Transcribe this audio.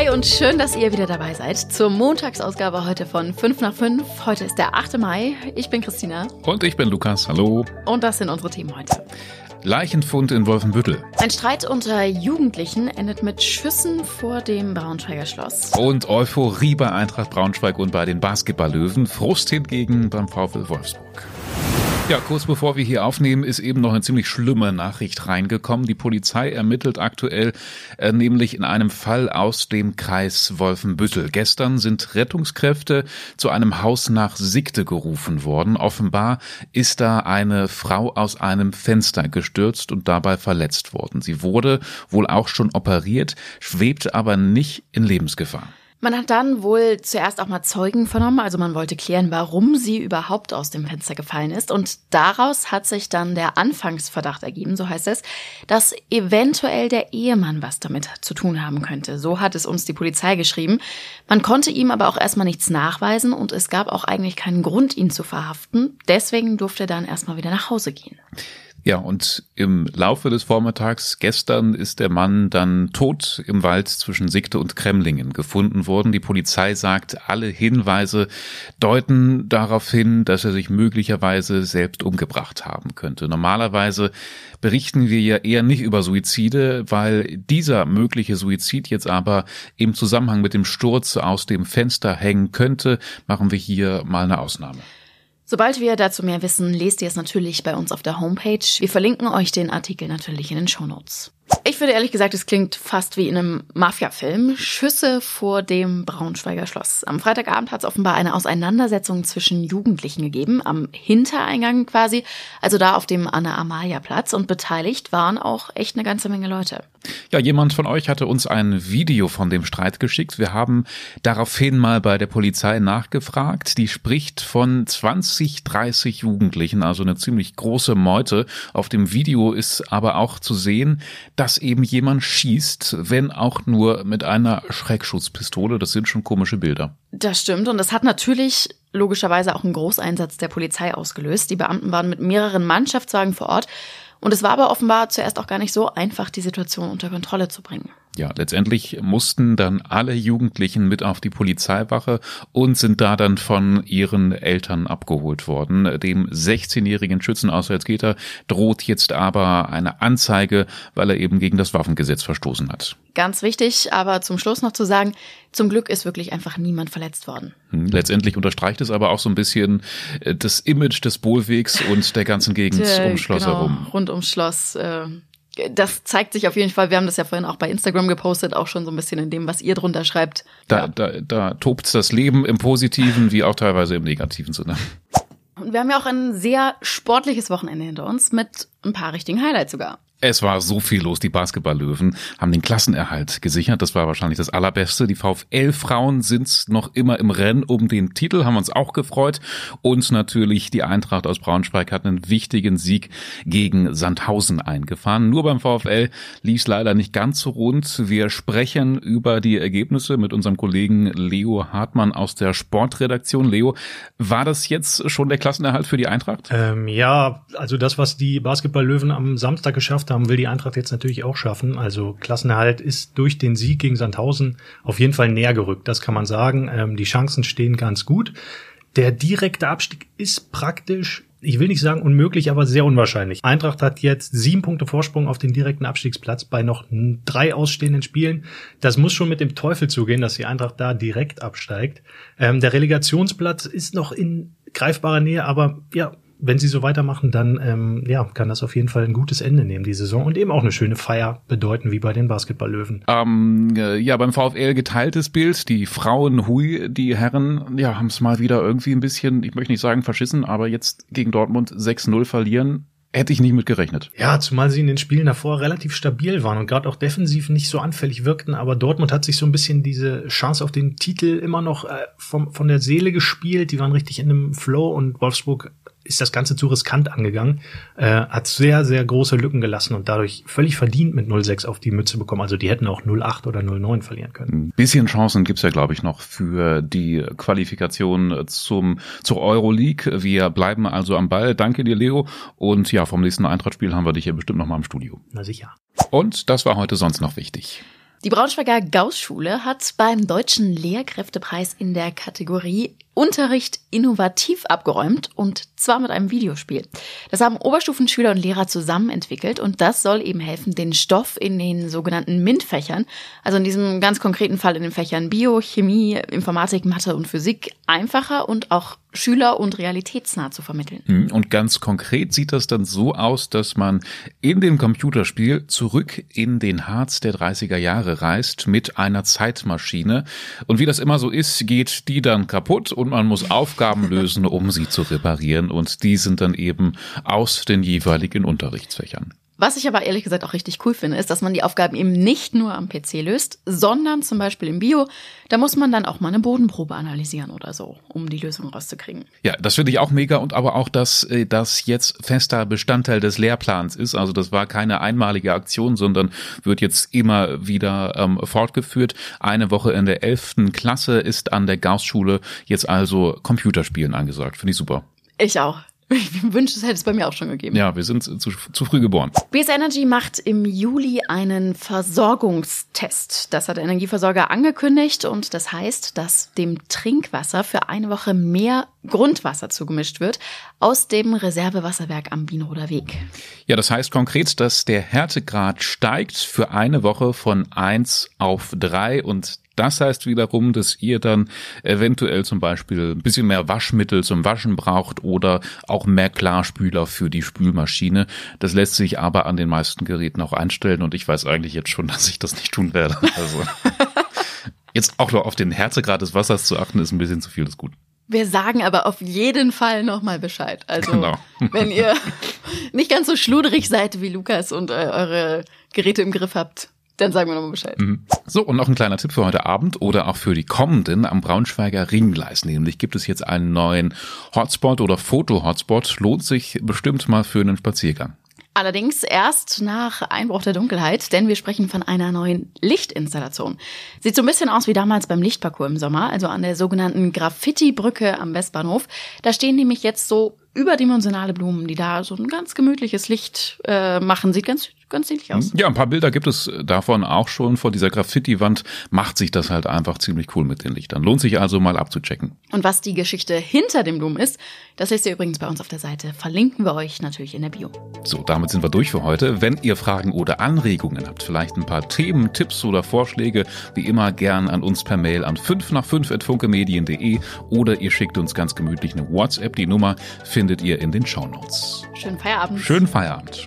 Hi und schön, dass ihr wieder dabei seid zur Montagsausgabe heute von 5 nach 5. Heute ist der 8. Mai. Ich bin Christina. Und ich bin Lukas. Hallo. Und das sind unsere Themen heute. Leichenfund in Wolfenbüttel. Ein Streit unter Jugendlichen endet mit Schüssen vor dem Braunschweiger Schloss. Und Euphorie bei Eintracht Braunschweig und bei den Basketballlöwen. Frust hingegen beim VfL Wolfsburg. Ja, kurz bevor wir hier aufnehmen, ist eben noch eine ziemlich schlimme Nachricht reingekommen. Die Polizei ermittelt aktuell äh, nämlich in einem Fall aus dem Kreis Wolfenbüttel. Gestern sind Rettungskräfte zu einem Haus nach Sigte gerufen worden. Offenbar ist da eine Frau aus einem Fenster gestürzt und dabei verletzt worden. Sie wurde wohl auch schon operiert, schwebt aber nicht in Lebensgefahr. Man hat dann wohl zuerst auch mal Zeugen vernommen, also man wollte klären, warum sie überhaupt aus dem Fenster gefallen ist. Und daraus hat sich dann der Anfangsverdacht ergeben, so heißt es, dass eventuell der Ehemann was damit zu tun haben könnte. So hat es uns die Polizei geschrieben. Man konnte ihm aber auch erstmal nichts nachweisen und es gab auch eigentlich keinen Grund, ihn zu verhaften. Deswegen durfte er dann erstmal wieder nach Hause gehen. Ja, und im Laufe des Vormittags gestern ist der Mann dann tot im Wald zwischen Sigte und Kremlingen gefunden worden. Die Polizei sagt, alle Hinweise deuten darauf hin, dass er sich möglicherweise selbst umgebracht haben könnte. Normalerweise berichten wir ja eher nicht über Suizide, weil dieser mögliche Suizid jetzt aber im Zusammenhang mit dem Sturz aus dem Fenster hängen könnte, machen wir hier mal eine Ausnahme. Sobald wir dazu mehr wissen, lest ihr es natürlich bei uns auf der Homepage. Wir verlinken euch den Artikel natürlich in den Shownotes. Ich finde ehrlich gesagt, es klingt fast wie in einem Mafia-Film. Schüsse vor dem Braunschweiger Schloss. Am Freitagabend hat es offenbar eine Auseinandersetzung zwischen Jugendlichen gegeben, am Hintereingang quasi, also da auf dem Anna-Amalia-Platz. Und beteiligt waren auch echt eine ganze Menge Leute. Ja, jemand von euch hatte uns ein Video von dem Streit geschickt. Wir haben daraufhin mal bei der Polizei nachgefragt. Die spricht von 20, 30 Jugendlichen, also eine ziemlich große Meute. Auf dem Video ist aber auch zu sehen, dass eben jemand schießt, wenn auch nur mit einer Schreckschutzpistole. Das sind schon komische Bilder. Das stimmt und das hat natürlich logischerweise auch einen Großeinsatz der Polizei ausgelöst. Die Beamten waren mit mehreren Mannschaftswagen vor Ort und es war aber offenbar zuerst auch gar nicht so einfach, die Situation unter Kontrolle zu bringen. Ja, letztendlich mussten dann alle Jugendlichen mit auf die Polizeiwache und sind da dann von ihren Eltern abgeholt worden. Dem 16-jährigen Schützen aus Salzgitter droht jetzt aber eine Anzeige, weil er eben gegen das Waffengesetz verstoßen hat. Ganz wichtig, aber zum Schluss noch zu sagen, zum Glück ist wirklich einfach niemand verletzt worden. Hm, letztendlich unterstreicht es aber auch so ein bisschen äh, das Image des Bohlwegs und der ganzen Gegend ums Schloss genau, herum. Rund ums Schloss. Äh das zeigt sich auf jeden Fall. Wir haben das ja vorhin auch bei Instagram gepostet, auch schon so ein bisschen in dem, was ihr drunter schreibt. Da, ja. da, da tobt das Leben im positiven wie auch teilweise im negativen Sinne. Und wir haben ja auch ein sehr sportliches Wochenende hinter uns mit ein paar richtigen Highlights sogar. Es war so viel los. Die Basketballlöwen haben den Klassenerhalt gesichert. Das war wahrscheinlich das Allerbeste. Die VfL-Frauen sind noch immer im Rennen um den Titel, haben uns auch gefreut. Und natürlich die Eintracht aus Braunschweig hat einen wichtigen Sieg gegen Sandhausen eingefahren. Nur beim VfL lief es leider nicht ganz so rund. Wir sprechen über die Ergebnisse mit unserem Kollegen Leo Hartmann aus der Sportredaktion. Leo, war das jetzt schon der Klassenerhalt für die Eintracht? Ähm, ja, also das, was die Basketballlöwen am Samstag geschafft haben, will die Eintracht jetzt natürlich auch schaffen. Also Klassenerhalt ist durch den Sieg gegen Sandhausen auf jeden Fall näher gerückt, das kann man sagen. Ähm, die Chancen stehen ganz gut. Der direkte Abstieg ist praktisch, ich will nicht sagen unmöglich, aber sehr unwahrscheinlich. Eintracht hat jetzt sieben Punkte Vorsprung auf den direkten Abstiegsplatz bei noch drei ausstehenden Spielen. Das muss schon mit dem Teufel zugehen, dass die Eintracht da direkt absteigt. Ähm, der Relegationsplatz ist noch in greifbarer Nähe, aber ja, wenn sie so weitermachen, dann ähm, ja, kann das auf jeden Fall ein gutes Ende nehmen, die Saison, und eben auch eine schöne Feier bedeuten, wie bei den Basketballlöwen. Ähm, ja, beim VfL geteiltes Bild. Die Frauen, hui, die Herren, ja, haben es mal wieder irgendwie ein bisschen, ich möchte nicht sagen verschissen, aber jetzt gegen Dortmund 6-0 verlieren. Hätte ich nicht mit gerechnet. Ja, zumal sie in den Spielen davor relativ stabil waren und gerade auch defensiv nicht so anfällig wirkten, aber Dortmund hat sich so ein bisschen diese Chance auf den Titel immer noch äh, vom, von der Seele gespielt. Die waren richtig in einem Flow und Wolfsburg ist das Ganze zu riskant angegangen, äh, hat sehr, sehr große Lücken gelassen und dadurch völlig verdient mit 0-6 auf die Mütze bekommen. Also die hätten auch 0-8 oder 0-9 verlieren können. Ein bisschen Chancen gibt's ja, glaube ich, noch für die Qualifikation zum, zur Euroleague. Wir bleiben also am Ball. Danke dir, Leo. Und ja, vom nächsten Eintrachtspiel haben wir dich ja bestimmt noch mal im Studio. Na sicher. Und das war heute sonst noch wichtig. Die Braunschweiger Gauss-Schule hat beim Deutschen Lehrkräftepreis in der Kategorie Unterricht innovativ abgeräumt und zwar mit einem Videospiel. Das haben Oberstufenschüler und Lehrer zusammen entwickelt und das soll eben helfen, den Stoff in den sogenannten MINT-Fächern, also in diesem ganz konkreten Fall in den Fächern Bio, Chemie, Informatik, Mathe und Physik, einfacher und auch schüler- und realitätsnah zu vermitteln. Hm, und ganz konkret sieht das dann so aus, dass man in dem Computerspiel zurück in den Harz der 30er Jahre reist mit einer Zeitmaschine. Und wie das immer so ist, geht die dann kaputt und man muss Aufgaben lösen, um sie zu reparieren. Und die sind dann eben aus den jeweiligen Unterrichtsfächern. Was ich aber ehrlich gesagt auch richtig cool finde, ist, dass man die Aufgaben eben nicht nur am PC löst, sondern zum Beispiel im Bio, da muss man dann auch mal eine Bodenprobe analysieren oder so, um die Lösung rauszukriegen. Ja, das finde ich auch mega und aber auch, dass äh, das jetzt fester Bestandteil des Lehrplans ist. Also das war keine einmalige Aktion, sondern wird jetzt immer wieder ähm, fortgeführt. Eine Woche in der elften Klasse ist an der Gauss-Schule jetzt also Computerspielen angesagt. Finde ich super. Ich auch. Ich wünsche, es hätte es bei mir auch schon gegeben. Ja, wir sind zu, zu früh geboren. BS Energy macht im Juli einen Versorgungstest. Das hat der Energieversorger angekündigt und das heißt, dass dem Trinkwasser für eine Woche mehr Grundwasser zugemischt wird aus dem Reservewasserwerk am Bienroder Weg. Ja, das heißt konkret, dass der Härtegrad steigt für eine Woche von eins auf drei und das heißt wiederum, dass ihr dann eventuell zum Beispiel ein bisschen mehr Waschmittel zum Waschen braucht oder auch mehr Klarspüler für die Spülmaschine. Das lässt sich aber an den meisten Geräten auch einstellen und ich weiß eigentlich jetzt schon, dass ich das nicht tun werde. Also jetzt auch nur auf den Härtegrad des Wassers zu achten, ist ein bisschen zu viel des Guten. Wir sagen aber auf jeden Fall nochmal Bescheid. Also, genau. wenn ihr nicht ganz so schluderig seid wie Lukas und äh, eure Geräte im Griff habt, dann sagen wir nochmal Bescheid. Mhm. So, und noch ein kleiner Tipp für heute Abend oder auch für die kommenden am Braunschweiger Ringgleis. Nämlich gibt es jetzt einen neuen Hotspot oder Foto-Hotspot. Lohnt sich bestimmt mal für einen Spaziergang. Allerdings erst nach Einbruch der Dunkelheit, denn wir sprechen von einer neuen Lichtinstallation. Sieht so ein bisschen aus wie damals beim Lichtparcours im Sommer, also an der sogenannten Graffiti-Brücke am Westbahnhof. Da stehen nämlich jetzt so überdimensionale Blumen, die da so ein ganz gemütliches Licht äh, machen. Sieht ganz ganz niedlich aus. Ja, ein paar Bilder gibt es davon auch schon. Vor dieser Graffiti-Wand macht sich das halt einfach ziemlich cool mit den Lichtern. Lohnt sich also mal abzuchecken. Und was die Geschichte hinter dem Blumen ist, das lest ihr übrigens bei uns auf der Seite. Verlinken wir euch natürlich in der Bio. So, damit sind wir durch für heute. Wenn ihr Fragen oder Anregungen habt, vielleicht ein paar Themen, Tipps oder Vorschläge, wie immer gern an uns per Mail an 5 nach 5 at funkemedien.de oder ihr schickt uns ganz gemütlich eine WhatsApp. Die Nummer findet ihr in den Shownotes. Schönen Feierabend. Schönen Feierabend.